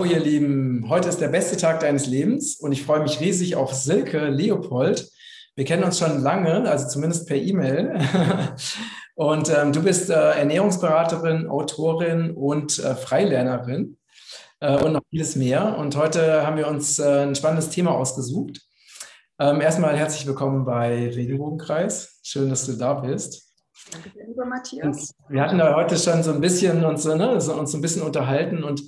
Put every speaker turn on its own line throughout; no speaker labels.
Hallo ihr Lieben, heute ist der beste Tag deines Lebens und ich freue mich riesig auf Silke Leopold. Wir kennen uns schon lange, also zumindest per E-Mail. Und ähm, du bist äh, Ernährungsberaterin, Autorin und äh, Freilernerin äh, und noch vieles mehr. Und heute haben wir uns äh, ein spannendes Thema ausgesucht. Ähm, erstmal herzlich willkommen bei Regenbogenkreis. Schön, dass du da bist.
Danke lieber Matthias.
Und wir hatten da heute schon so ein bisschen uns, ne, so, uns so ein bisschen unterhalten und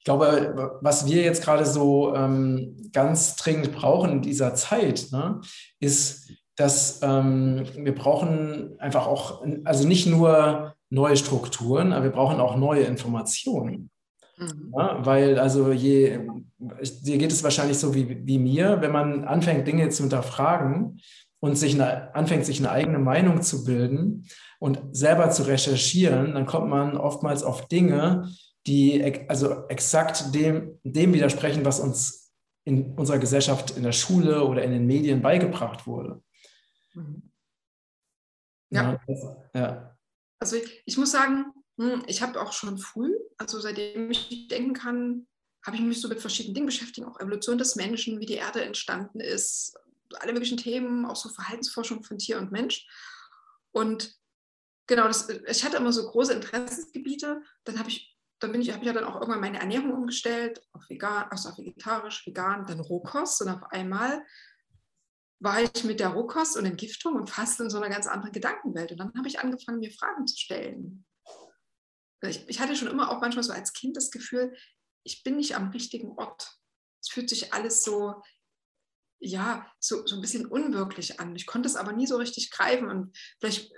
ich glaube, was wir jetzt gerade so ähm, ganz dringend brauchen in dieser Zeit, ne, ist, dass ähm, wir brauchen einfach auch, also nicht nur neue Strukturen, aber wir brauchen auch neue Informationen. Mhm. Ja, weil also je, dir geht es wahrscheinlich so wie, wie mir, wenn man anfängt, Dinge zu hinterfragen und sich eine, anfängt, sich eine eigene Meinung zu bilden und selber zu recherchieren, dann kommt man oftmals auf Dinge, die also exakt dem, dem widersprechen, was uns in unserer Gesellschaft, in der Schule oder in den Medien beigebracht wurde.
Mhm. Ja. ja. Also ich, ich, muss sagen, hm, ich habe auch schon früh, also seitdem ich denken kann, habe ich mich so mit verschiedenen Dingen beschäftigt, auch Evolution des Menschen, wie die Erde entstanden ist, alle möglichen Themen, auch so Verhaltensforschung von Tier und Mensch. Und genau, das, ich hatte immer so große Interessensgebiete. Dann habe ich dann bin ich, habe ich ja dann auch irgendwann meine Ernährung umgestellt, auf vegan, also auf vegetarisch, vegan, dann Rohkost und auf einmal war ich mit der Rohkost und Entgiftung und Fasten in so einer ganz anderen Gedankenwelt. Und dann habe ich angefangen, mir Fragen zu stellen. Ich, ich, hatte schon immer auch manchmal so als Kind das Gefühl, ich bin nicht am richtigen Ort. Es fühlt sich alles so, ja, so, so ein bisschen unwirklich an. Ich konnte es aber nie so richtig greifen. Und vielleicht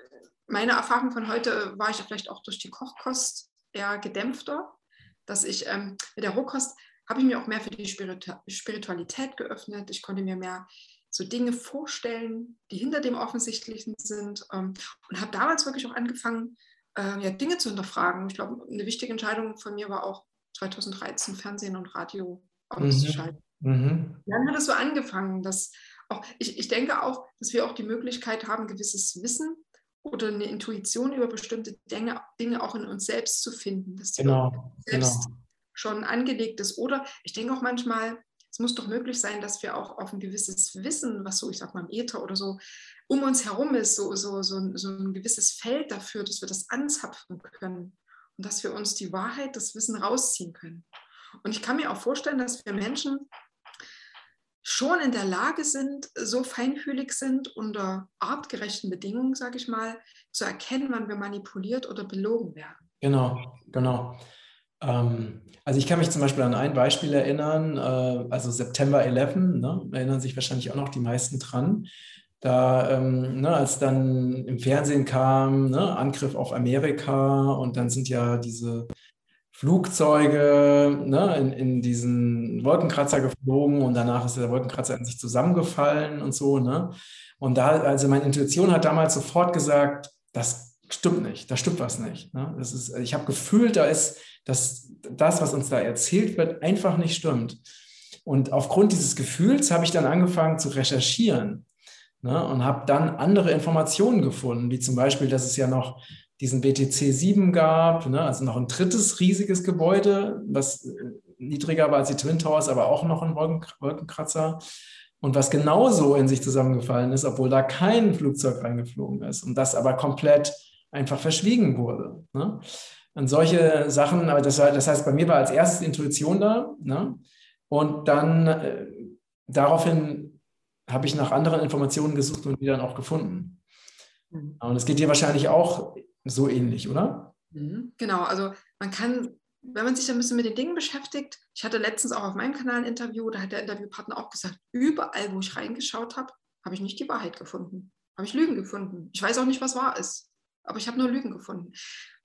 meine Erfahrung von heute war ich vielleicht auch durch die Kochkost eher gedämpfter, dass ich ähm, mit der Rohkost habe ich mir auch mehr für die Spiritualität geöffnet. Ich konnte mir mehr so Dinge vorstellen, die hinter dem Offensichtlichen sind ähm, und habe damals wirklich auch angefangen, äh, ja, Dinge zu hinterfragen. Ich glaube, eine wichtige Entscheidung von mir war auch 2013 Fernsehen und Radio auszuschalten. Mhm. Mhm. Dann hat es so angefangen, dass auch, ich, ich denke auch, dass wir auch die Möglichkeit haben, gewisses Wissen oder eine Intuition über bestimmte Dinge, Dinge auch in uns selbst zu finden, dass die genau, selbst genau. schon angelegt ist. Oder ich denke auch manchmal, es muss doch möglich sein, dass wir auch auf ein gewisses Wissen, was so, ich sag mal, im Äther oder so um uns herum ist, so, so, so, so ein gewisses Feld dafür, dass wir das anzapfen können und dass wir uns die Wahrheit, das Wissen rausziehen können. Und ich kann mir auch vorstellen, dass wir Menschen schon in der Lage sind, so feinfühlig sind, unter artgerechten Bedingungen, sage ich mal, zu erkennen, wann wir manipuliert oder belogen werden.
Genau, genau. Ähm, also ich kann mich zum Beispiel an ein Beispiel erinnern, äh, also September 11, ne, erinnern sich wahrscheinlich auch noch die meisten dran. Da, ähm, ne, als dann im Fernsehen kam, ne, Angriff auf Amerika und dann sind ja diese Flugzeuge ne, in, in diesen Wolkenkratzer geflogen und danach ist der Wolkenkratzer in sich zusammengefallen und so. Ne? Und da, also meine Intuition hat damals sofort gesagt, das stimmt nicht, da stimmt was nicht. Ne? Das ist, ich habe gefühlt, da ist dass das, was uns da erzählt wird, einfach nicht stimmt. Und aufgrund dieses Gefühls habe ich dann angefangen zu recherchieren ne, und habe dann andere Informationen gefunden, wie zum Beispiel, dass es ja noch diesen BTC 7 gab, ne, also noch ein drittes riesiges Gebäude, was äh, niedriger war als die Twin Towers, aber auch noch ein Wolkenkratzer. Und was genauso in sich zusammengefallen ist, obwohl da kein Flugzeug reingeflogen ist und das aber komplett einfach verschwiegen wurde. Ne? Und solche Sachen, aber das, das heißt, bei mir war als erstes Intuition da. Ne? Und dann äh, daraufhin habe ich nach anderen Informationen gesucht und die dann auch gefunden. Mhm. Und es geht dir wahrscheinlich auch so ähnlich, oder?
Mhm, genau, also man kann, wenn man sich ein bisschen mit den Dingen beschäftigt, ich hatte letztens auch auf meinem Kanal ein Interview, da hat der Interviewpartner auch gesagt, überall, wo ich reingeschaut habe, habe ich nicht die Wahrheit gefunden. Habe ich Lügen gefunden. Ich weiß auch nicht, was wahr ist, aber ich habe nur Lügen gefunden.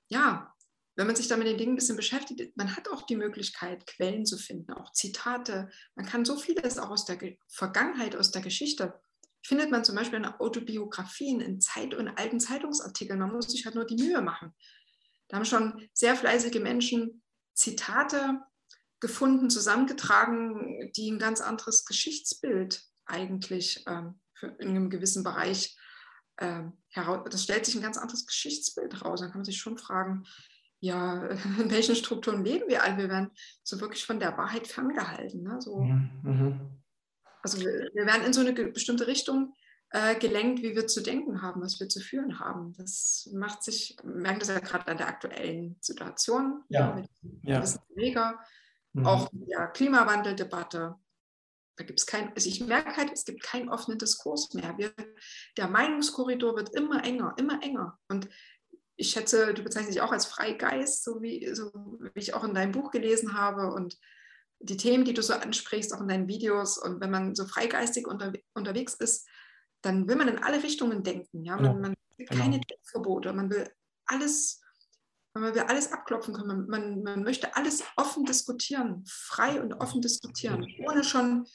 Ja, wenn man sich da mit den Dingen ein bisschen beschäftigt, man hat auch die Möglichkeit, Quellen zu finden, auch Zitate. Man kann so vieles auch aus der Vergangenheit, aus der Geschichte findet man zum Beispiel in Autobiografien, in, Zeit in alten Zeitungsartikeln. Man muss sich halt nur die Mühe machen. Da haben schon sehr fleißige Menschen Zitate gefunden, zusammengetragen, die ein ganz anderes Geschichtsbild eigentlich ähm, in einem gewissen Bereich ähm, heraus. Das stellt sich ein ganz anderes Geschichtsbild raus. Dann kann man sich schon fragen, ja, in welchen Strukturen leben wir alle? Wir werden so wirklich von der Wahrheit ferngehalten. Ne? So, mhm. Also wir, wir, werden in so eine bestimmte Richtung äh, gelenkt, wie wir zu denken haben, was wir zu führen haben. Das macht sich, merken das ja gerade an der aktuellen Situation
ja.
mit
ja.
Träger, mhm. auch mit der Klimawandeldebatte. Da gibt es kein, also ich merke halt, es gibt keinen offenen Diskurs mehr. Wir, der Meinungskorridor wird immer enger, immer enger. Und ich schätze, du bezeichnest dich auch als Freigeist, so wie, so wie ich auch in deinem Buch gelesen habe und die Themen, die du so ansprichst, auch in deinen Videos. Und wenn man so freigeistig unter, unterwegs ist, dann will man in alle Richtungen denken. Ja? Man, man will genau. keine Denkverbote, man will alles, man will alles abklopfen können. Man, man, möchte alles offen diskutieren, frei und offen diskutieren, ohne schon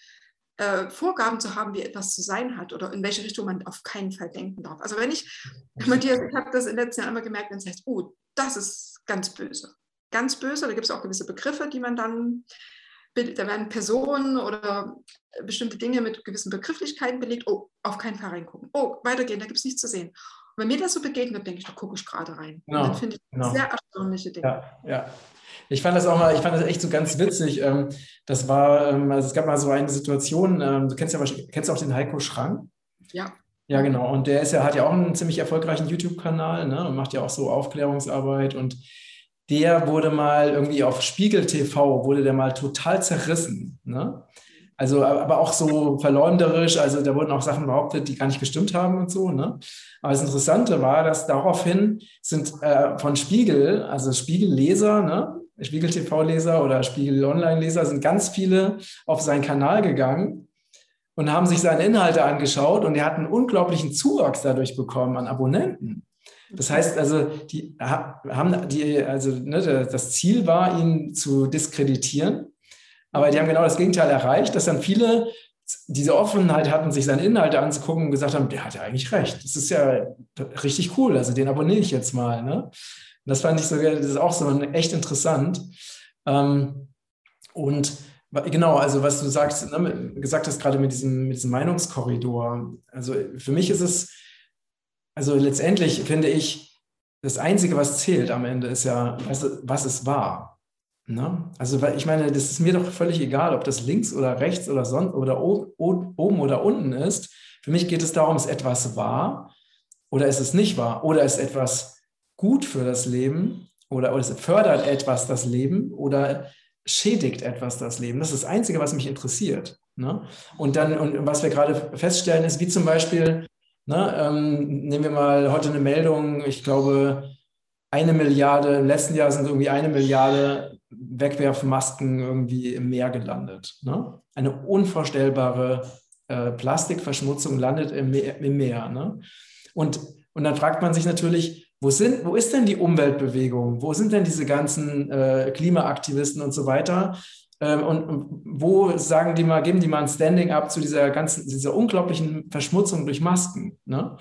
äh, Vorgaben zu haben, wie etwas zu sein hat oder in welche Richtung man auf keinen Fall denken darf. Also wenn ich, dir, ich habe das in den letzten Jahren immer gemerkt, wenn es heißt, oh, das ist ganz böse. Ganz böse, da gibt es auch gewisse Begriffe, die man dann, da werden Personen oder bestimmte Dinge mit gewissen Begrifflichkeiten belegt, oh, auf keinen Fall reingucken. Oh, weitergehen, da gibt es nichts zu sehen. Und wenn mir das so begegnet, denke ich, da gucke ich gerade rein.
Genau, und
dann finde ich
genau.
sehr erstaunliche Dinge.
Ja, ja. Ich fand das auch mal, ich fand das echt so ganz witzig. Ähm, das war, ähm, also es gab mal so eine Situation, ähm, du kennst ja kennst du auch den Heiko Schrank?
Ja.
Ja, genau. Und der ist ja, hat ja auch einen ziemlich erfolgreichen YouTube-Kanal ne? und macht ja auch so Aufklärungsarbeit. Und der wurde mal irgendwie auf Spiegel TV, wurde der mal total zerrissen. Ne? Also, aber auch so verleumderisch, also da wurden auch Sachen behauptet, die gar nicht gestimmt haben und so. Ne? Aber das Interessante war, dass daraufhin sind äh, von Spiegel, also Spiegelleser, ne? Spiegel TV-Leser oder Spiegel Online-Leser sind ganz viele auf seinen Kanal gegangen und haben sich seine Inhalte angeschaut und er hat einen unglaublichen Zuwachs dadurch bekommen an Abonnenten. Das heißt also, die haben die, also ne, das Ziel war, ihn zu diskreditieren, aber die haben genau das Gegenteil erreicht, dass dann viele diese Offenheit hatten, sich seine Inhalte anzugucken und gesagt haben, der hat ja eigentlich recht. Das ist ja richtig cool, also den abonniere ich jetzt mal. Ne? Das fand ich sogar, das ist auch so echt interessant. Ähm, und genau, also was du sagst, ne, gesagt hast gerade mit diesem, mit diesem Meinungskorridor. Also für mich ist es, also letztendlich finde ich, das Einzige, was zählt am Ende, ist ja, was, was es war. Ne? Also, ich meine, das ist mir doch völlig egal, ob das links oder rechts oder sonst oder oben oder unten ist. Für mich geht es darum, ist etwas wahr oder ist es nicht wahr oder ist etwas gut für das Leben oder, oder fördert etwas das Leben oder schädigt etwas das Leben. Das ist das Einzige, was mich interessiert. Ne? Und dann, und was wir gerade feststellen, ist, wie zum Beispiel, ne, ähm, nehmen wir mal heute eine Meldung, ich glaube, eine Milliarde, im letzten Jahr sind irgendwie eine Milliarde Wegwerfmasken irgendwie im Meer gelandet. Ne? Eine unvorstellbare äh, Plastikverschmutzung landet im Meer. Im Meer ne? und, und dann fragt man sich natürlich, wo, sind, wo ist denn die Umweltbewegung? Wo sind denn diese ganzen äh, Klimaaktivisten und so weiter? Ähm, und, wo sagen die mal, geben die mal ein Standing up zu dieser ganzen, dieser unglaublichen Verschmutzung durch Masken? Ne?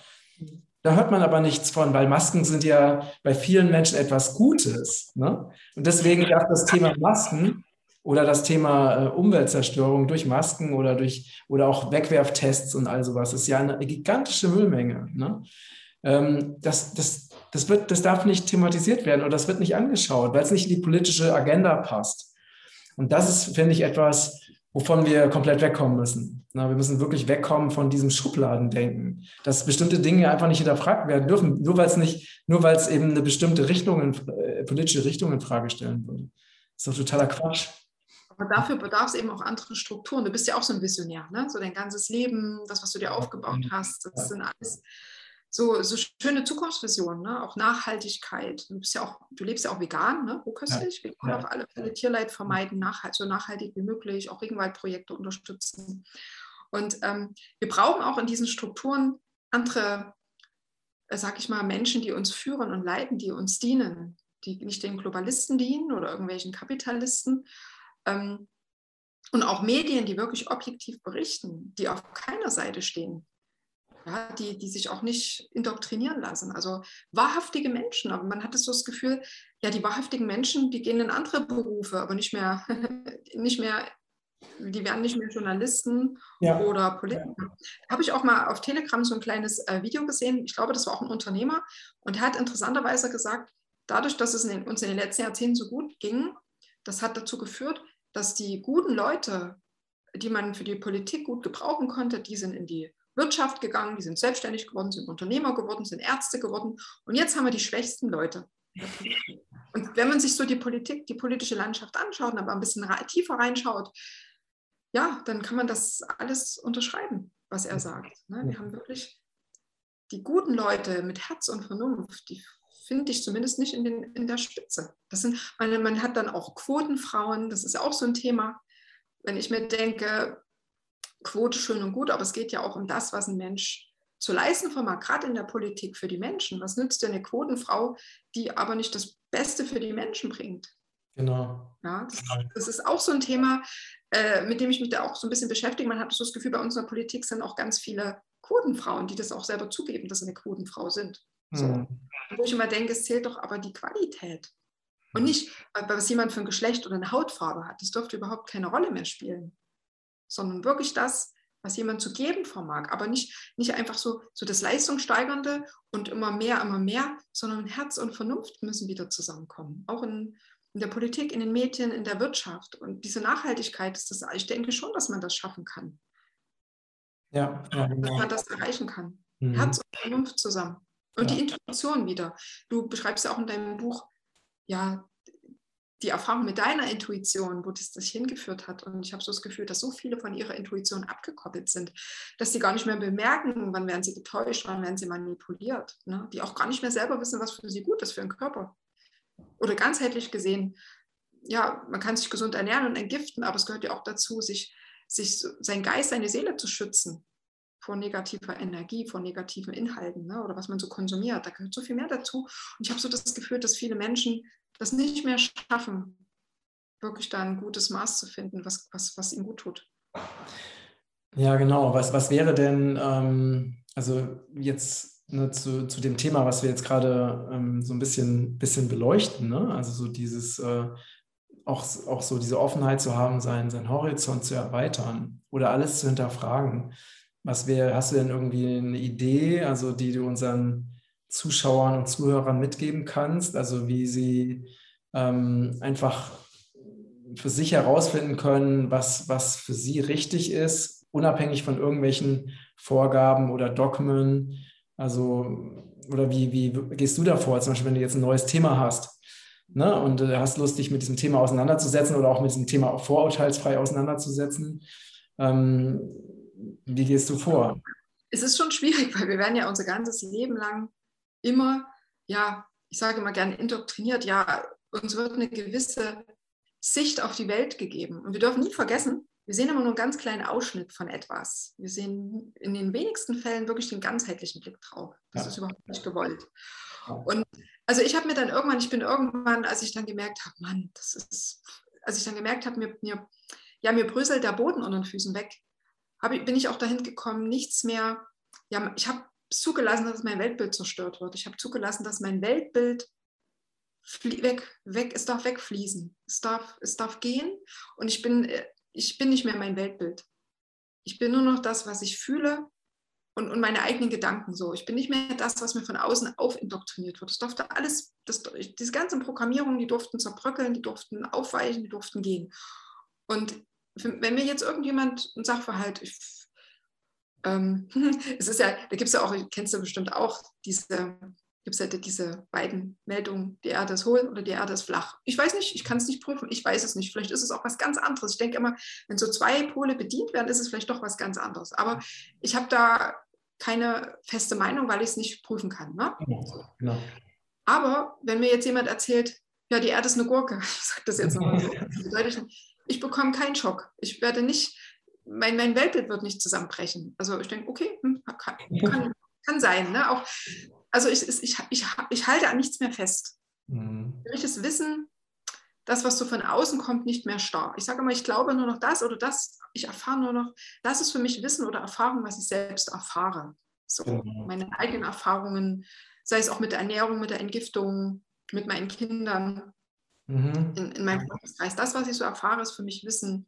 Da hört man aber nichts von, weil Masken sind ja bei vielen Menschen etwas Gutes. Ne? Und deswegen darf das Thema Masken oder das Thema äh, Umweltzerstörung durch Masken oder durch oder auch Wegwerftests und all sowas ist ja eine gigantische Müllmenge. Ne? Ähm, das, das, das, wird, das darf nicht thematisiert werden oder das wird nicht angeschaut, weil es nicht in die politische Agenda passt. Und das ist, finde ich, etwas, wovon wir komplett wegkommen müssen. Na, wir müssen wirklich wegkommen von diesem Schubladendenken, dass bestimmte Dinge einfach nicht hinterfragt werden dürfen, nur weil es nicht, nur weil es eben eine bestimmte Richtung, in, äh, politische Richtung in Frage stellen würde. Das ist doch totaler Quatsch.
Aber dafür bedarf es eben auch andere Strukturen. Du bist ja auch so ein Visionär, ne? So dein ganzes Leben, das, was du dir aufgebaut hast, das sind alles so, so schöne Zukunftsvisionen, ne? auch Nachhaltigkeit. Du, bist ja auch, du lebst ja auch vegan, ne? rohköstlich. Ja. Wir wollen ja. auf alle Fälle Tierleid vermeiden, nachhalt, so nachhaltig wie möglich, auch Regenwaldprojekte unterstützen. Und ähm, wir brauchen auch in diesen Strukturen andere, äh, sag ich mal, Menschen, die uns führen und leiten, die uns dienen, die nicht den Globalisten dienen oder irgendwelchen Kapitalisten. Ähm, und auch Medien, die wirklich objektiv berichten, die auf keiner Seite stehen ja, die, die sich auch nicht indoktrinieren lassen. Also wahrhaftige Menschen, aber man hat so das Gefühl, ja, die wahrhaftigen Menschen, die gehen in andere Berufe, aber nicht mehr, nicht mehr die werden nicht mehr Journalisten ja. oder Politiker. Ja. Habe ich auch mal auf Telegram so ein kleines äh, Video gesehen. Ich glaube, das war auch ein Unternehmer. Und er hat interessanterweise gesagt, dadurch, dass es in den, uns in den letzten Jahrzehnten so gut ging, das hat dazu geführt, dass die guten Leute, die man für die Politik gut gebrauchen konnte, die sind in die Wirtschaft gegangen, die sind selbstständig geworden, sind Unternehmer geworden, sind Ärzte geworden. Und jetzt haben wir die schwächsten Leute. Und wenn man sich so die Politik, die politische Landschaft anschaut und aber ein bisschen tiefer reinschaut, ja, dann kann man das alles unterschreiben, was er sagt. Ne? Wir haben wirklich die guten Leute mit Herz und Vernunft, die finde ich zumindest nicht in, den, in der Spitze. Das sind, man, man hat dann auch Quotenfrauen, das ist auch so ein Thema. Wenn ich mir denke, Quote schön und gut, aber es geht ja auch um das, was ein Mensch zu leisten vermag, gerade in der Politik für die Menschen. Was nützt denn eine Quotenfrau, die aber nicht das Beste für die Menschen bringt?
Genau.
Ja, das, das ist auch so ein Thema, äh, mit dem ich mich da auch so ein bisschen beschäftige. Man hat so das Gefühl, bei uns in der Politik sind auch ganz viele Quotenfrauen, die das auch selber zugeben, dass sie eine Quotenfrau sind. So. Mhm. Wo ich immer denke, es zählt doch aber die Qualität. Und nicht, was jemand für ein Geschlecht oder eine Hautfarbe hat. Das dürfte überhaupt keine Rolle mehr spielen. Sondern wirklich das, was jemand zu geben vermag. Aber nicht, nicht einfach so, so das Leistungssteigernde und immer mehr, immer mehr, sondern Herz und Vernunft müssen wieder zusammenkommen. Auch in, in der Politik, in den Medien, in der Wirtschaft. Und diese Nachhaltigkeit ist das, ich denke schon, dass man das schaffen kann.
Ja, ja
genau. Dass man das erreichen kann. Mhm. Herz und Vernunft zusammen. Und ja. die Intuition wieder. Du beschreibst ja auch in deinem Buch, ja, die Erfahrung mit deiner Intuition, wo das dich hingeführt hat. Und ich habe so das Gefühl, dass so viele von ihrer Intuition abgekoppelt sind, dass sie gar nicht mehr bemerken, wann werden sie getäuscht, wann werden sie manipuliert. Ne? Die auch gar nicht mehr selber wissen, was für sie gut ist für den Körper. Oder ganzheitlich gesehen, ja, man kann sich gesund ernähren und entgiften, aber es gehört ja auch dazu, sich, sich sein Geist, seine Seele zu schützen vor negativer Energie, vor negativen Inhalten ne, oder was man so konsumiert. Da gehört so viel mehr dazu. Und ich habe so das Gefühl, dass viele Menschen das nicht mehr schaffen, wirklich da ein gutes Maß zu finden, was, was, was ihnen gut tut.
Ja, genau. Was, was wäre denn, ähm, also jetzt ne, zu, zu dem Thema, was wir jetzt gerade ähm, so ein bisschen, bisschen beleuchten, ne? also so dieses, äh, auch, auch so diese Offenheit zu haben, seinen, seinen Horizont zu erweitern oder alles zu hinterfragen. Was wäre, hast du denn irgendwie eine Idee, also die du unseren Zuschauern und Zuhörern mitgeben kannst, also wie sie ähm, einfach für sich herausfinden können, was, was für sie richtig ist, unabhängig von irgendwelchen Vorgaben oder Dogmen. Also, oder wie, wie gehst du davor, zum Beispiel, wenn du jetzt ein neues Thema hast ne, und äh, hast Lust, dich mit diesem Thema auseinanderzusetzen oder auch mit diesem Thema vorurteilsfrei auseinanderzusetzen? Ähm, wie gehst du vor?
Es ist schon schwierig, weil wir werden ja unser ganzes Leben lang immer, ja, ich sage immer gerne indoktriniert, ja, uns wird eine gewisse Sicht auf die Welt gegeben. Und wir dürfen nie vergessen, wir sehen immer nur einen ganz kleinen Ausschnitt von etwas. Wir sehen in den wenigsten Fällen wirklich den ganzheitlichen Blick drauf. Das ja. ist überhaupt nicht gewollt. Und also ich habe mir dann irgendwann, ich bin irgendwann, als ich dann gemerkt habe, Mann, das ist, als ich dann gemerkt habe, mir, mir, ja, mir bröselt der Boden unter den Füßen weg, ich, bin ich auch dahin gekommen, nichts mehr, ja, ich habe zugelassen, dass mein Weltbild zerstört wird. Ich habe zugelassen, dass mein Weltbild weg, weg, es darf wegfließen. Es darf, es darf gehen und ich bin, äh, ich bin nicht mehr mein Weltbild. Ich bin nur noch das, was ich fühle und, und meine eigenen Gedanken so. Ich bin nicht mehr das, was mir von außen aufindoktriniert wird. Das durfte alles, das, diese ganzen Programmierungen, die durften zerbröckeln, die durften aufweichen, die durften gehen. Und wenn mir jetzt irgendjemand ein Sachverhalt, ich, ähm, es ist ja, da gibt es ja auch, kennst du bestimmt auch, diese, gibt es ja diese beiden Meldungen, die Erde ist hohl oder die Erde ist flach. Ich weiß nicht, ich kann es nicht prüfen, ich weiß es nicht. Vielleicht ist es auch was ganz anderes. Ich denke immer, wenn so zwei Pole bedient werden, ist es vielleicht doch was ganz anderes. Aber ich habe da keine feste Meinung, weil ich es nicht prüfen kann. Ne? Genau. genau. Aber wenn mir jetzt jemand erzählt, ja, die Erde ist eine Gurke, ich sage das jetzt nochmal so, ich bekomme keinen Schock. Ich werde nicht, mein, mein Weltbild wird nicht zusammenbrechen. Also ich denke, okay, hm, kann, kann, kann sein. Ne? Auch, also ich, ich, ich, ich halte an nichts mehr fest. Mhm. Mich ist Wissen, das, was so von außen kommt, nicht mehr starr. Ich sage immer, ich glaube nur noch das oder das, ich erfahre nur noch, das ist für mich Wissen oder Erfahrung, was ich selbst erfahre. So, mhm. meine eigenen Erfahrungen, sei es auch mit der Ernährung, mit der Entgiftung, mit meinen Kindern mhm. in, in meinem Freundeskreis. Das, was ich so erfahre, ist für mich Wissen,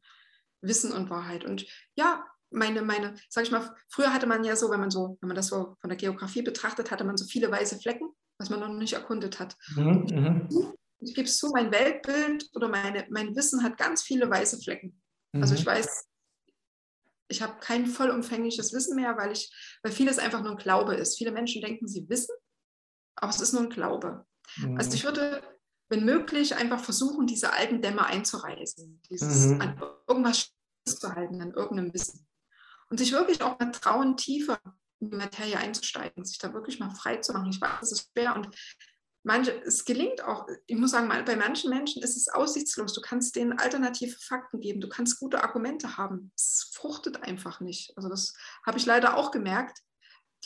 Wissen und Wahrheit. Und ja, meine, meine, sag ich mal, früher hatte man ja so, wenn man so, wenn man das so von der Geografie betrachtet, hatte man so viele weiße Flecken. was man noch nicht erkundet hat. Mhm, mhm. ich gebe es zu, mein Weltbild oder meine, mein Wissen hat ganz viele weiße Flecken. Mhm. Also ich weiß, ich habe kein vollumfängliches Wissen mehr, weil ich, weil vieles einfach nur ein Glaube ist. Viele Menschen denken, sie wissen, aber es ist nur ein Glaube. Mhm. Also ich würde, wenn möglich, einfach versuchen, diese alten Dämme einzureißen, dieses mhm. an irgendwas zu halten, an irgendeinem Wissen. Und sich wirklich auch mal trauen, tiefer in die Materie einzusteigen, sich da wirklich mal frei zu machen. Ich weiß, es ist schwer und manche, es gelingt auch, ich muss sagen, bei manchen Menschen ist es aussichtslos. Du kannst denen alternative Fakten geben, du kannst gute Argumente haben. Es fruchtet einfach nicht. Also das habe ich leider auch gemerkt.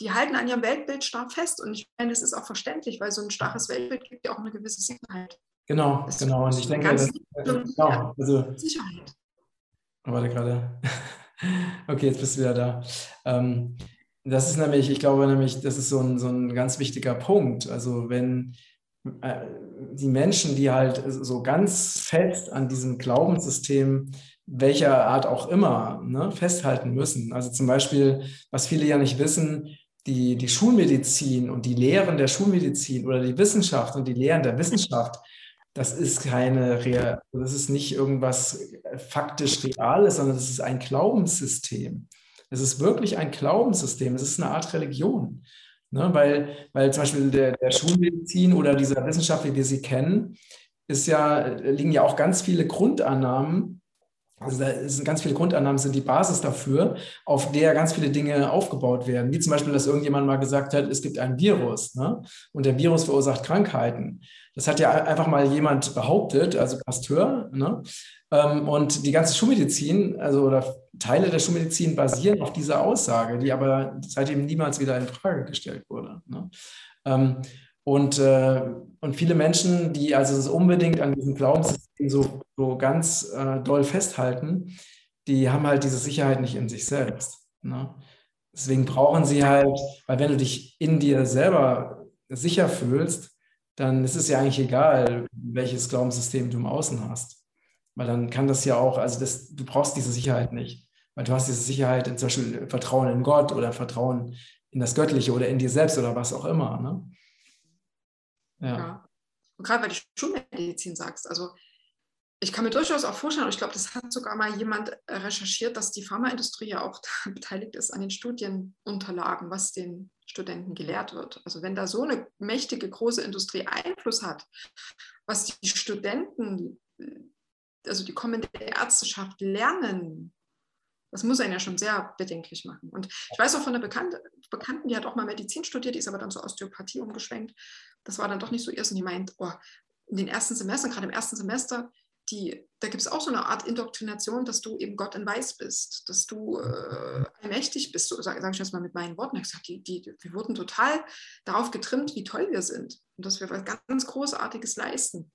Die halten an ihrem Weltbild stark fest und ich meine, das ist auch verständlich, weil so ein starres Weltbild gibt ja auch eine gewisse Sicherheit.
Genau, das genau. Und ich denke, das, genau, also, Sicherheit. Warte gerade. Okay, jetzt bist du wieder da. Ähm, das ist nämlich, ich glaube nämlich, das ist so ein, so ein ganz wichtiger Punkt. Also wenn äh, die Menschen, die halt so ganz fest an diesem Glaubenssystem, welcher Art auch immer, ne, festhalten müssen. Also zum Beispiel, was viele ja nicht wissen, die, die Schulmedizin und die Lehren der Schulmedizin oder die Wissenschaft und die Lehren der Wissenschaft, das ist keine Real, das ist nicht irgendwas faktisch Reales, sondern das ist ein Glaubenssystem. Es ist wirklich ein Glaubenssystem, es ist eine Art Religion. Ne? Weil, weil zum Beispiel der, der Schulmedizin oder dieser Wissenschaft, wie wir sie kennen, ist ja, liegen ja auch ganz viele Grundannahmen, also da sind ganz viele Grundannahmen, sind die Basis dafür, auf der ganz viele Dinge aufgebaut werden. Wie zum Beispiel, dass irgendjemand mal gesagt hat, es gibt ein Virus ne? und der Virus verursacht Krankheiten. Das hat ja einfach mal jemand behauptet, also Pasteur. Ne? Ähm, und die ganze Schulmedizin, also oder Teile der Schulmedizin basieren auf dieser Aussage, die aber seitdem niemals wieder in Frage gestellt wurde. Ne? Ähm, und, äh, und viele Menschen, die also unbedingt an diesem Glaubenssystem so, so ganz äh, doll festhalten, die haben halt diese Sicherheit nicht in sich selbst. Ne? Deswegen brauchen sie halt, weil wenn du dich in dir selber sicher fühlst, dann ist es ja eigentlich egal, welches Glaubenssystem du im Außen hast. Weil dann kann das ja auch, also das, du brauchst diese Sicherheit nicht. Weil du hast diese Sicherheit in zum Beispiel Vertrauen in Gott oder Vertrauen in das Göttliche oder in dir selbst oder was auch immer. Ne?
Ja. ja. Und gerade weil du Schulmedizin sagst, also ich kann mir durchaus auch vorstellen, und ich glaube, das hat sogar mal jemand recherchiert, dass die Pharmaindustrie ja auch beteiligt ist an den Studienunterlagen, was den Studenten gelehrt wird. Also wenn da so eine mächtige, große Industrie Einfluss hat, was die Studenten also die kommende Ärzteschaft lernen, das muss einen ja schon sehr bedenklich machen. Und ich weiß auch von einer Bekannte, Bekannten, die hat auch mal Medizin studiert, die ist aber dann zur Osteopathie umgeschwenkt. Das war dann doch nicht so erst und die meint, oh, in den ersten Semestern, gerade im ersten Semester, die, da gibt es auch so eine Art Indoktrination, dass du eben Gott in Weiß bist, dass du äh, allmächtig bist, so sage sag ich das mal mit meinen Worten. Ich gesagt, die, die, wir wurden total darauf getrimmt, wie toll wir sind und dass wir was ganz Großartiges leisten.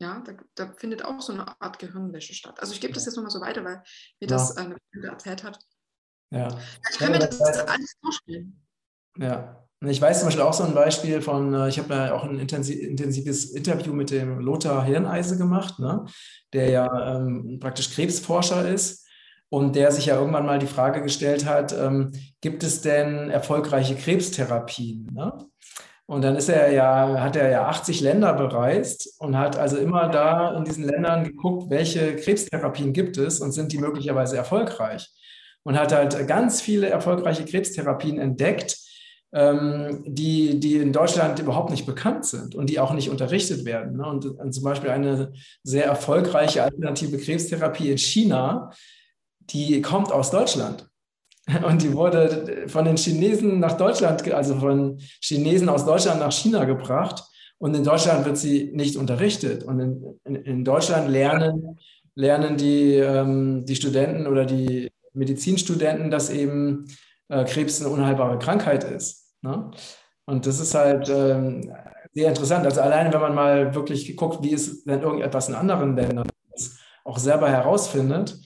Ja, da, da, findet auch so eine Art Gehirnwäsche statt. Also ich gebe das jetzt nochmal so weiter, weil mir ja. das eine Bekannte erzählt hat.
Ja.
Ich kann mir das, das alles vorstellen.
Ja. Ich weiß zum Beispiel auch so ein Beispiel von, äh, ich habe ja auch ein intensives Interview mit dem Lothar Hirneise gemacht, ne? der ja ähm, praktisch Krebsforscher ist und der sich ja irgendwann mal die Frage gestellt hat, ähm, gibt es denn erfolgreiche Krebstherapien? Ne? Und dann ist er ja, hat er ja 80 Länder bereist und hat also immer da in diesen Ländern geguckt, welche Krebstherapien gibt es und sind die möglicherweise erfolgreich. Und hat halt ganz viele erfolgreiche Krebstherapien entdeckt, die, die in Deutschland überhaupt nicht bekannt sind und die auch nicht unterrichtet werden. Ne? Und, und zum Beispiel eine sehr erfolgreiche alternative Krebstherapie in China, die kommt aus Deutschland. Und die wurde von den Chinesen nach Deutschland, also von Chinesen aus Deutschland nach China gebracht. Und in Deutschland wird sie nicht unterrichtet. Und in, in, in Deutschland lernen, lernen die, ähm, die Studenten oder die Medizinstudenten, dass eben äh, Krebs eine unheilbare Krankheit ist. Ne? Und das ist halt ähm, sehr interessant. Also alleine, wenn man mal wirklich guckt, wie es denn irgendetwas in anderen Ländern ist, auch selber herausfindet,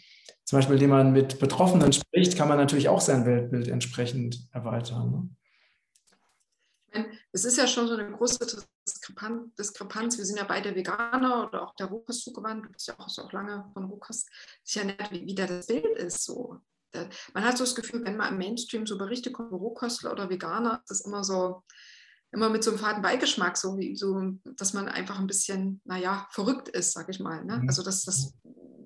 zum Beispiel, indem man mit Betroffenen spricht, kann man natürlich auch sein Weltbild entsprechend erweitern. Ne?
Es ist ja schon so eine große Diskrepanz. Wir sind ja beide Veganer oder auch der Rohkost zugewandt. Du bist ja auch, auch lange von Rohkost. Ist ja nett, wie, wie das Bild ist. So. Man hat so das Gefühl, wenn man im Mainstream so Berichte kommt, Rohkostler oder Veganer, ist das immer so, immer mit so einem faden Beigeschmack, so wie so, dass man einfach ein bisschen, naja, verrückt ist, sag ich mal. Ne? Mhm. Also das, das,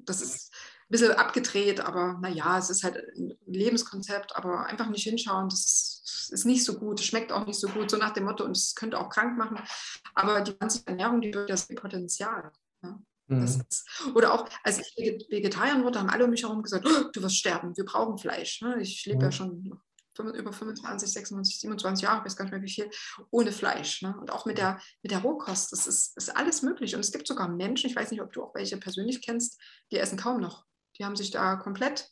das ist ein bisschen abgedreht, aber naja, es ist halt ein Lebenskonzept, aber einfach nicht hinschauen, das ist nicht so gut, es schmeckt auch nicht so gut, so nach dem Motto, und es könnte auch krank machen. Aber die ganze Ernährung, die hat das Potenzial. Ne? Mhm. Oder auch, als ich Vegetarier wurde, haben alle um mich herum gesagt, oh, du wirst sterben, wir brauchen Fleisch. Ne? Ich lebe mhm. ja schon über 25, 26, 27 Jahre, ich weiß gar nicht mehr wie viel, ohne Fleisch. Ne? Und auch mit der, mit der Rohkost, das ist, ist alles möglich. Und es gibt sogar Menschen, ich weiß nicht, ob du auch welche persönlich kennst, die essen kaum noch. Die haben sich da komplett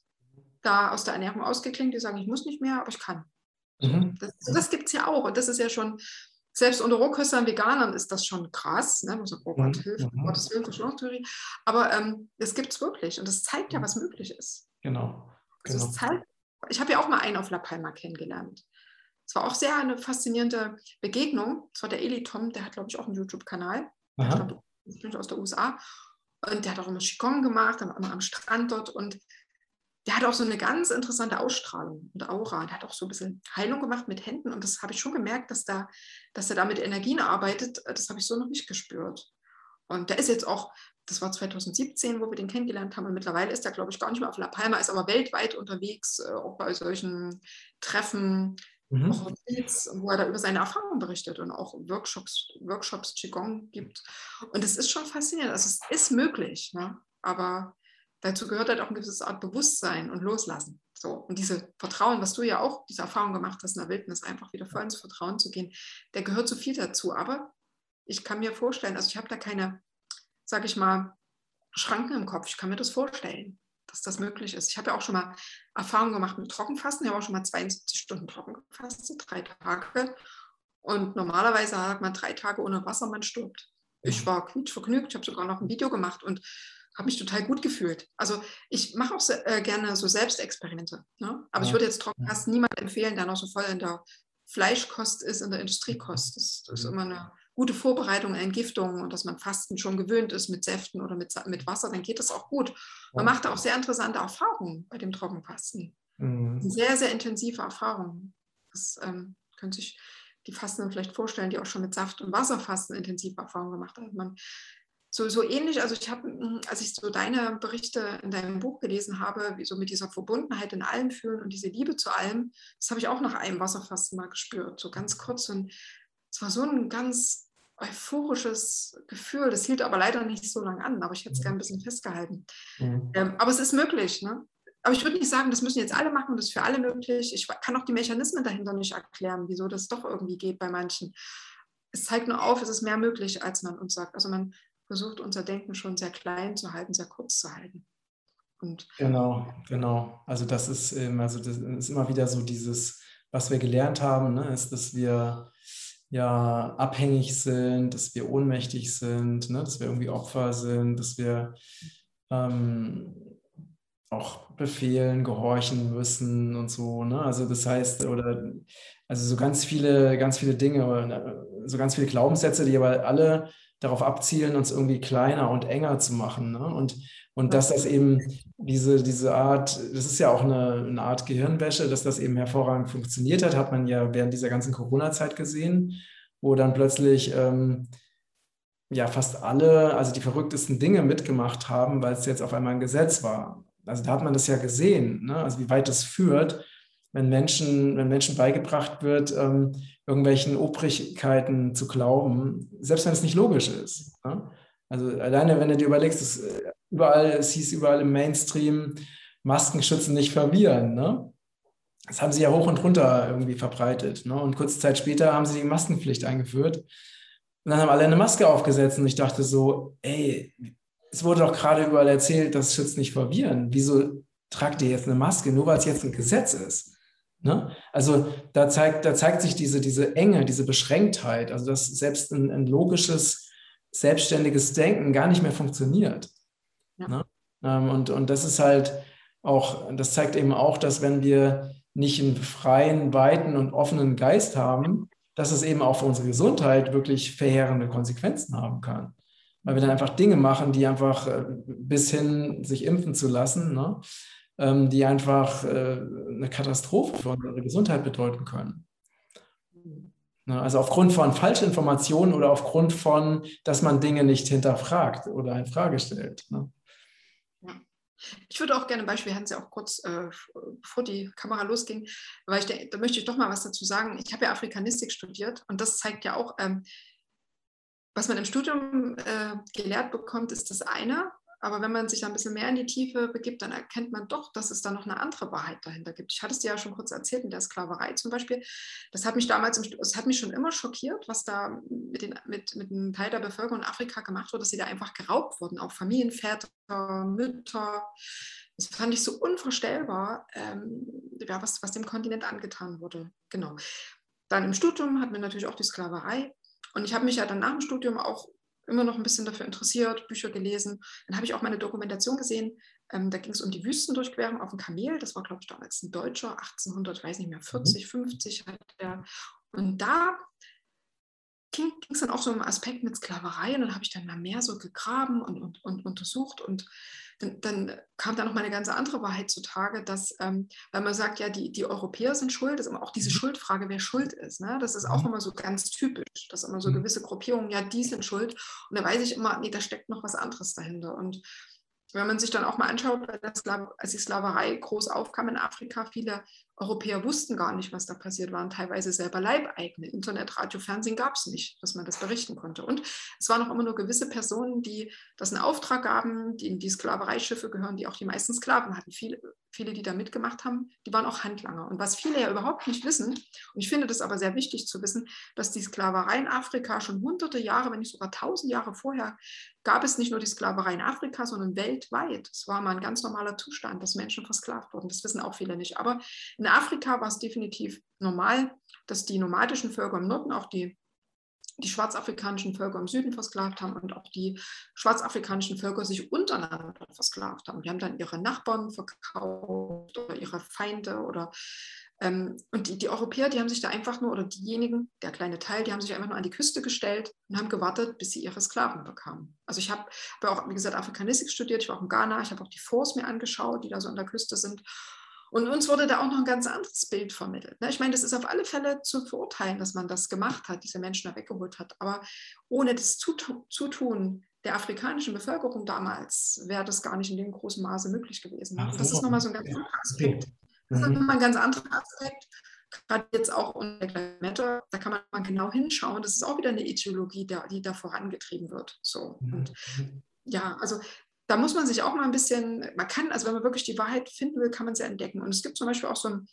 da aus der Ernährung ausgeklingt, die sagen, ich muss nicht mehr, aber ich kann. Mhm. Das, das gibt es ja auch. Und das ist ja schon, selbst unter Rohköstern, Veganern ist das schon krass. Ne? Man sagt, oh Gott, mhm. Hilfe, mhm. Gottes Willen, Verschwörungstheorie. Aber ähm, das gibt es wirklich. Und das zeigt ja, mhm. was möglich ist.
Genau.
Also genau. Zeigt, ich habe ja auch mal einen auf La Palma kennengelernt. Es war auch sehr eine faszinierende Begegnung. Es war der Eli Tom, der hat, glaube ich, auch einen YouTube-Kanal. Ich glaube, aus der USA. Und der hat auch immer Qigong gemacht, immer am Strand dort. Und der hat auch so eine ganz interessante Ausstrahlung und Aura. Der hat auch so ein bisschen Heilung gemacht mit Händen. Und das habe ich schon gemerkt, dass, da, dass er da mit Energien arbeitet. Das habe ich so noch nicht gespürt. Und der ist jetzt auch, das war 2017, wo wir den kennengelernt haben. Und mittlerweile ist er, glaube ich, gar nicht mehr auf La Palma, ist aber weltweit unterwegs, äh, auch bei solchen Treffen, mhm. auch wo er da über seine Erfahrungen berichtet und auch Workshops, Workshops Qigong gibt. Und es ist schon faszinierend. Also es ist möglich, ne? aber dazu gehört halt auch eine gewisse Art Bewusstsein und Loslassen. So, und diese Vertrauen, was du ja auch, diese Erfahrung gemacht hast in der Wildnis, einfach wieder voll ins Vertrauen zu gehen, der gehört so viel dazu. Aber ich kann mir vorstellen, also ich habe da keine, sage ich mal, Schranken im Kopf. Ich kann mir das vorstellen, dass das möglich ist. Ich habe ja auch schon mal Erfahrungen gemacht mit Trockenfasten. Ich habe auch schon mal 72 Stunden trocken gefastet, drei Tage. Und normalerweise sagt man drei Tage ohne Wasser, man stirbt. Ich mhm. war quietschvergnügt. Ich habe sogar noch ein Video gemacht und habe mich total gut gefühlt. Also ich mache auch sehr, äh, gerne so Selbstexperimente. Ne? Aber ja. ich würde jetzt Trockenfasten niemand empfehlen, der noch so voll in der Fleischkost ist, in der Industriekost. Das, das ist mhm. immer eine gute Vorbereitung, Entgiftung und dass man Fasten schon gewöhnt ist mit Säften oder mit, mit Wasser, dann geht das auch gut. Man macht auch sehr interessante Erfahrungen bei dem Trockenfasten. Mhm. Sehr, sehr intensive Erfahrungen. Das ähm, können sich die Fastenden vielleicht vorstellen, die auch schon mit Saft- und Wasserfasten intensive Erfahrungen gemacht haben. Man so, so ähnlich, also ich habe, hm, als ich so deine Berichte in deinem Buch gelesen habe, wie so mit dieser Verbundenheit in allem fühlen und diese Liebe zu allem, das habe ich auch nach einem Wasserfasten mal gespürt, so ganz kurz. Und es war so ein ganz euphorisches Gefühl, das hielt aber leider nicht so lange an, aber ich hätte es gerne ein bisschen festgehalten. Mhm. Ähm, aber es ist möglich, ne? Aber ich würde nicht sagen, das müssen jetzt alle machen, das ist für alle möglich. Ich kann auch die Mechanismen dahinter nicht erklären, wieso das doch irgendwie geht bei manchen. Es zeigt nur auf, es ist mehr möglich, als man uns sagt. Also man versucht, unser Denken schon sehr klein zu halten, sehr kurz zu halten.
Und genau, genau. Also das ist, also das ist immer wieder so dieses, was wir gelernt haben, ne, ist, dass wir ja abhängig sind, dass wir ohnmächtig sind, ne, dass wir irgendwie Opfer sind, dass wir ähm, auch Befehlen gehorchen müssen und so. Ne? Also das heißt, oder also so ganz viele, ganz viele Dinge, so ganz viele Glaubenssätze, die aber alle darauf abzielen, uns irgendwie kleiner und enger zu machen. Ne? Und, und dass das eben diese, diese Art, das ist ja auch eine, eine Art Gehirnwäsche, dass das eben hervorragend funktioniert hat, hat man ja während dieser ganzen Corona-Zeit gesehen, wo dann plötzlich ähm, ja fast alle, also die verrücktesten Dinge mitgemacht haben, weil es jetzt auf einmal ein Gesetz war. Also da hat man das ja gesehen, ne? also wie weit das führt, wenn Menschen, wenn Menschen beigebracht wird, ähm, irgendwelchen Obrigkeiten zu glauben, selbst wenn es nicht logisch ist. Ne? Also alleine, wenn du dir überlegst, dass äh, überall, es hieß überall im Mainstream, Masken schützen nicht vor Viren. Ne? Das haben sie ja hoch und runter irgendwie verbreitet. Ne? Und kurze Zeit später haben sie die Maskenpflicht eingeführt. Und dann haben alle eine Maske aufgesetzt und ich dachte so, ey, es wurde doch gerade überall erzählt, das schützt nicht vor Viren. Wieso tragt ihr jetzt eine Maske, nur weil es jetzt ein Gesetz ist? Ne? Also da zeigt, da zeigt sich diese, diese Enge, diese Beschränktheit, also dass selbst ein, ein logisches, selbstständiges Denken gar nicht mehr funktioniert. Ja. Ne? Ähm, und, und das ist halt auch, das zeigt eben auch, dass wenn wir nicht einen freien, weiten und offenen Geist haben, dass es eben auch für unsere Gesundheit wirklich verheerende Konsequenzen haben kann. Weil wir dann einfach Dinge machen, die einfach äh, bis hin sich impfen zu lassen, ne? Ähm, die einfach äh, eine Katastrophe für unsere Gesundheit bedeuten können. Ne, also aufgrund von falschen Informationen oder aufgrund von, dass man Dinge nicht hinterfragt oder in Frage stellt. Ne?
Ich würde auch gerne ein Beispiel, hatten Sie auch kurz, äh, bevor die Kamera losging, weil ich denke, da möchte ich doch mal was dazu sagen. Ich habe ja Afrikanistik studiert und das zeigt ja auch, ähm, was man im Studium äh, gelehrt bekommt, ist das eine. Aber wenn man sich ein bisschen mehr in die Tiefe begibt, dann erkennt man doch, dass es da noch eine andere Wahrheit dahinter gibt. Ich hatte es dir ja schon kurz erzählt mit der Sklaverei zum Beispiel. Das hat mich damals, es hat mich schon immer schockiert, was da mit, den, mit, mit einem Teil der Bevölkerung in Afrika gemacht wurde, dass sie da einfach geraubt wurden, auch Familienväter, Mütter. Das fand ich so unvorstellbar, ähm, ja, was, was dem Kontinent angetan wurde. Genau. Dann im Studium hatten wir natürlich auch die Sklaverei. Und ich habe mich ja dann nach dem Studium auch immer noch ein bisschen dafür interessiert, Bücher gelesen. Dann habe ich auch meine Dokumentation gesehen. Ähm, da ging es um die Wüstendurchquerung auf dem Kamel. Das war, glaube ich, damals ein Deutscher, 1800, weiß nicht mehr, 40, 50 mhm. hat er. Und da ging es dann auch so um Aspekt mit Sklaverei. Und dann habe ich dann mal mehr so gegraben und, und, und untersucht und dann, dann, kam da noch mal eine ganz andere Wahrheit zutage, dass, ähm, weil man sagt, ja, die, die Europäer sind schuld, ist immer auch diese mhm. Schuldfrage, wer schuld ist. Ne? Das ist auch mhm. immer so ganz typisch, dass immer so mhm. gewisse Gruppierungen, ja, die sind schuld. Und da weiß ich immer, nee, da steckt noch was anderes dahinter. Und wenn man sich dann auch mal anschaut, als die Sklaverei groß aufkam in Afrika, viele Europäer wussten gar nicht, was da passiert, waren teilweise selber Leibeigene. Internet, Radio, Fernsehen gab es nicht, dass man das berichten konnte. Und es waren auch immer nur gewisse Personen, die das einen Auftrag gaben, die in die Sklavereischiffe gehören, die auch die meisten Sklaven hatten. Viele, viele, die da mitgemacht haben, die waren auch Handlanger. Und was viele ja überhaupt nicht wissen, und ich finde das aber sehr wichtig zu wissen, dass die Sklaverei in Afrika schon hunderte Jahre, wenn nicht sogar tausend Jahre vorher, gab es nicht nur die Sklaverei in Afrika, sondern weltweit. Es war mal ein ganz normaler Zustand, dass Menschen versklavt wurden. Das wissen auch viele nicht. Aber in Afrika war es definitiv normal, dass die nomadischen Völker im Norden auch die, die schwarzafrikanischen Völker im Süden versklavt haben und auch die schwarzafrikanischen Völker sich untereinander versklavt haben. Die haben dann ihre Nachbarn verkauft oder ihre Feinde oder ähm, und die, die, Europäer, die haben sich da einfach nur, oder diejenigen, der kleine Teil, die haben sich einfach nur an die Küste gestellt und haben gewartet, bis sie ihre Sklaven bekamen. Also ich habe hab auch, wie gesagt, Afrikanistik studiert, ich war auch in Ghana, ich habe auch die Forts mir angeschaut, die da so an der Küste sind. Und uns wurde da auch noch ein ganz anderes Bild vermittelt. Ne? Ich meine, das ist auf alle Fälle zu verurteilen, dass man das gemacht hat, diese Menschen da weggeholt hat. Aber ohne das Zutun der afrikanischen Bevölkerung damals wäre das gar nicht in dem großen Maße möglich gewesen. Und das ist nochmal so ein ganz anderer Aspekt. Das ist nochmal ein ganz anderer Aspekt. Gerade jetzt auch unter Matter, da kann man mal genau hinschauen. Das ist auch wieder eine Ideologie, die da vorangetrieben wird. So. Und ja, also da muss man sich auch mal ein bisschen, man kann, also wenn man wirklich die Wahrheit finden will, kann man sie entdecken. Und es gibt zum Beispiel auch so einen,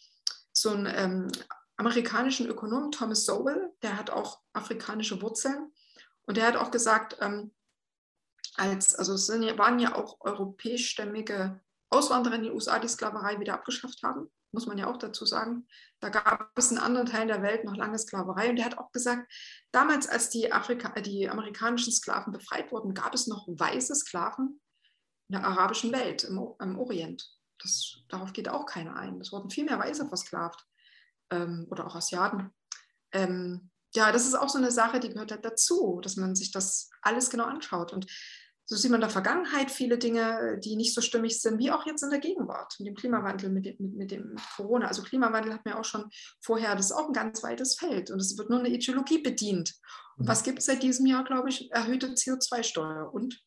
so einen ähm, amerikanischen Ökonom, Thomas Sowell, der hat auch afrikanische Wurzeln. Und der hat auch gesagt, ähm, als, also es sind, waren ja auch europäischstämmige Auswanderer in die USA, die Sklaverei wieder abgeschafft haben, muss man ja auch dazu sagen. Da gab es in anderen Teilen der Welt noch lange Sklaverei. Und der hat auch gesagt, damals, als die, Afrika, die amerikanischen Sklaven befreit wurden, gab es noch weiße Sklaven, in der arabischen Welt, im, im Orient. Das, darauf geht auch keiner ein. Es wurden viel mehr Weiße versklavt ähm, oder auch Asiaten. Ähm, ja, das ist auch so eine Sache, die gehört halt dazu, dass man sich das alles genau anschaut. Und so sieht man in der Vergangenheit viele Dinge, die nicht so stimmig sind, wie auch jetzt in der Gegenwart, mit dem Klimawandel, mit dem, mit, dem Corona. Also Klimawandel hat mir auch schon vorher, das ist auch ein ganz weites Feld und es wird nur eine Ideologie bedient. Und mhm. was gibt es seit diesem Jahr, glaube ich? Erhöhte CO2-Steuer und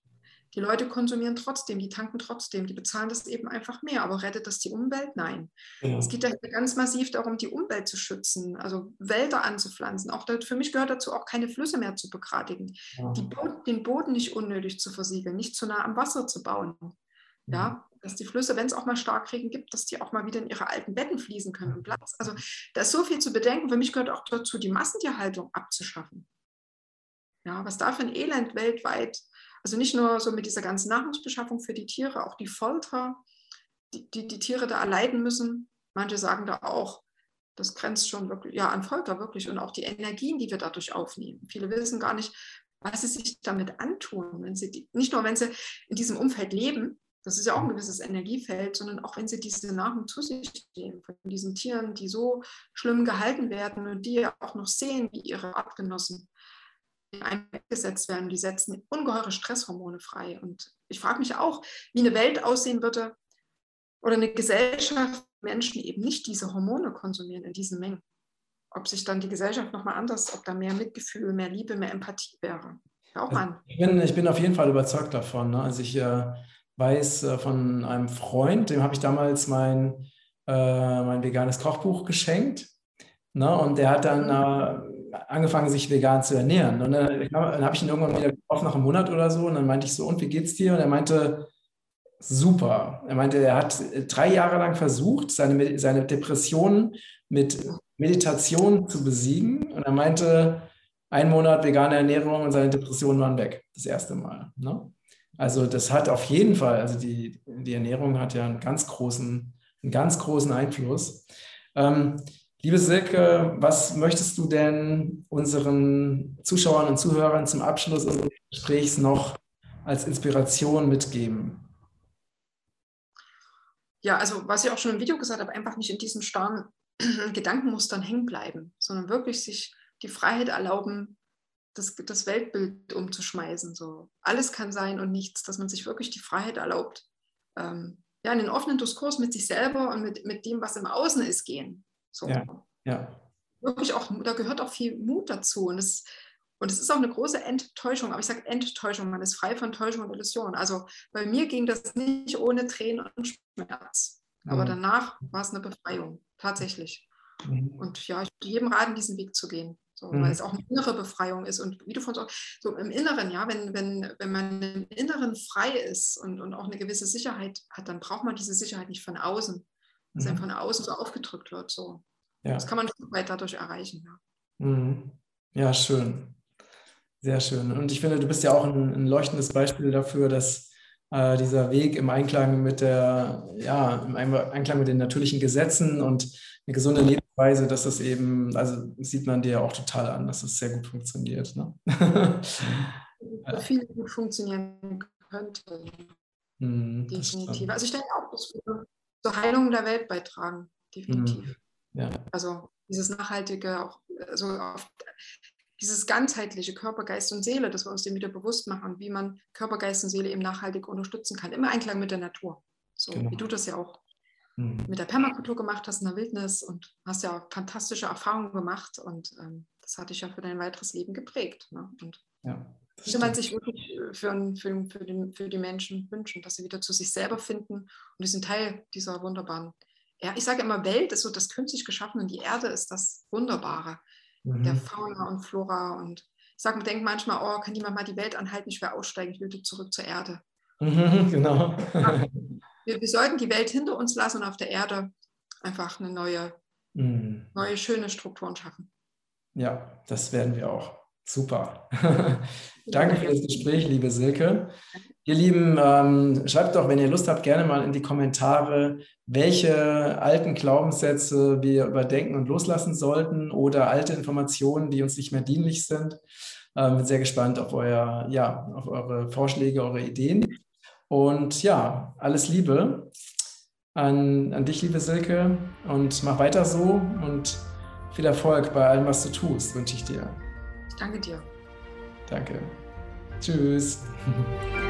die Leute konsumieren trotzdem, die tanken trotzdem, die bezahlen das eben einfach mehr. Aber rettet das die Umwelt? Nein. Ja. Es geht ja ganz massiv darum, die Umwelt zu schützen, also Wälder anzupflanzen. Auch für mich gehört dazu auch keine Flüsse mehr zu begradigen, ja. Bo den Boden nicht unnötig zu versiegeln, nicht zu nah am Wasser zu bauen. Ja, mhm. dass die Flüsse, wenn es auch mal Starkregen gibt, dass die auch mal wieder in ihre alten Betten fließen können. Platz. Also da ist so viel zu bedenken. Für mich gehört auch dazu, die Massentierhaltung abzuschaffen. Ja, was da für ein Elend weltweit also nicht nur so mit dieser ganzen Nahrungsbeschaffung für die Tiere, auch die Folter, die die, die Tiere da erleiden müssen. Manche sagen da auch, das grenzt schon wirklich ja, an Folter wirklich und auch die Energien, die wir dadurch aufnehmen. Viele wissen gar nicht, was sie sich damit antun, wenn sie die, nicht nur wenn sie in diesem Umfeld leben, das ist ja auch ein gewisses Energiefeld, sondern auch wenn sie diese Nahrung zu sich nehmen, von diesen Tieren, die so schlimm gehalten werden und die ja auch noch sehen, wie ihre Artgenossen eingesetzt werden. Die setzen ungeheure Stresshormone frei. Und ich frage mich auch, wie eine Welt aussehen würde oder eine Gesellschaft, Menschen eben nicht diese Hormone konsumieren in diesen Mengen. ob sich dann die Gesellschaft nochmal anders, ob da mehr Mitgefühl, mehr Liebe, mehr Empathie wäre.
Auch also ich, bin, ich bin auf jeden Fall überzeugt davon. Ne? Also ich äh, weiß äh, von einem Freund, dem habe ich damals mein, äh, mein veganes Kochbuch geschenkt. Ne? Und der hat dann mhm. äh, angefangen, sich vegan zu ernähren. Und dann, dann habe ich ihn irgendwann wieder getroffen nach einem Monat oder so. Und dann meinte ich so, und wie geht's dir? Und er meinte, super. Er meinte, er hat drei Jahre lang versucht, seine, seine Depressionen mit Meditation zu besiegen. Und er meinte, ein Monat vegane Ernährung und seine Depressionen waren weg. Das erste Mal. Ne? Also das hat auf jeden Fall, also die, die Ernährung hat ja einen ganz großen, einen ganz großen Einfluss. Ähm, liebe Silke, was möchtest du denn unseren Zuschauern und Zuhörern zum Abschluss unseres Gesprächs noch als Inspiration mitgeben?
Ja, also was ich auch schon im Video gesagt habe, einfach nicht in diesen starren Gedankenmustern hängen bleiben, sondern wirklich sich die Freiheit erlauben, das, das Weltbild umzuschmeißen. So. Alles kann sein und nichts, dass man sich wirklich die Freiheit erlaubt, ähm, ja, in den offenen Diskurs mit sich selber und mit, mit dem, was im Außen ist, gehen. So. Ja, ja. Wirklich auch, da gehört auch viel Mut dazu. Und es, und es ist auch eine große Enttäuschung, aber ich sage Enttäuschung, man ist frei von Täuschung und Illusion. Also bei mir ging das nicht ohne Tränen und Schmerz. Aber mhm. danach war es eine Befreiung, tatsächlich. Mhm. Und ja, ich würde jedem raten, diesen Weg zu gehen. So, mhm. Weil es auch eine innere Befreiung ist. Und wie du von so, so im Inneren, ja, wenn, wenn, wenn man im Inneren frei ist und, und auch eine gewisse Sicherheit hat, dann braucht man diese Sicherheit nicht von außen, dass mhm. einem von außen so aufgedrückt wird. So. Ja. Das kann man weit dadurch erreichen.
Ja. Mhm. ja, schön. Sehr schön. Und ich finde, du bist ja auch ein, ein leuchtendes Beispiel dafür, dass äh, dieser Weg im Einklang mit der, ja, im Einklang mit den natürlichen Gesetzen und eine gesunde Lebensweise, dass das eben, also sieht man dir ja auch total an, dass das sehr gut funktioniert. Ne?
Viel gut funktionieren könnte. Mm, definitiv. Also ich denke auch, dass wir zur Heilung der Welt beitragen. Definitiv. Mm, ja. Also dieses nachhaltige, auch also auf, dieses ganzheitliche Körper, Geist und Seele, dass wir uns dem wieder bewusst machen, wie man Körper, Geist und Seele eben nachhaltig unterstützen kann. Immer Einklang mit der Natur. So genau. wie du das ja auch mhm. mit der Permakultur gemacht hast in der Wildnis und hast ja fantastische Erfahrungen gemacht und ähm, das hat dich ja für dein weiteres Leben geprägt. Ne? Und ja, könnte man sich wirklich für, für, für, den, für die Menschen wünschen, dass sie wieder zu sich selber finden und die sind Teil dieser wunderbaren, ja, ich sage immer, Welt ist so das künstlich geschaffene und die Erde ist das Wunderbare mhm. der Fauna und Flora. Und ich sage, denke manchmal, oh, kann jemand mal die Welt anhalten, ich will aussteigen, ich will zurück zur Erde. Mhm, genau. wir, wir, sollten die Welt hinter uns lassen und auf der Erde einfach eine neue, mhm. neue schöne Strukturen schaffen.
Ja, das werden wir auch. Super. Danke für das Gespräch, liebe Silke. Ihr Lieben, ähm, schreibt doch, wenn ihr Lust habt, gerne mal in die Kommentare, welche alten Glaubenssätze wir überdenken und loslassen sollten oder alte Informationen, die uns nicht mehr dienlich sind. Ähm, bin sehr gespannt auf, euer, ja, auf eure Vorschläge, eure Ideen. Und ja, alles Liebe an, an dich, liebe Silke, und mach weiter so und viel Erfolg bei allem, was du tust, wünsche ich dir.
Danke dir.
Danke. Tschüss.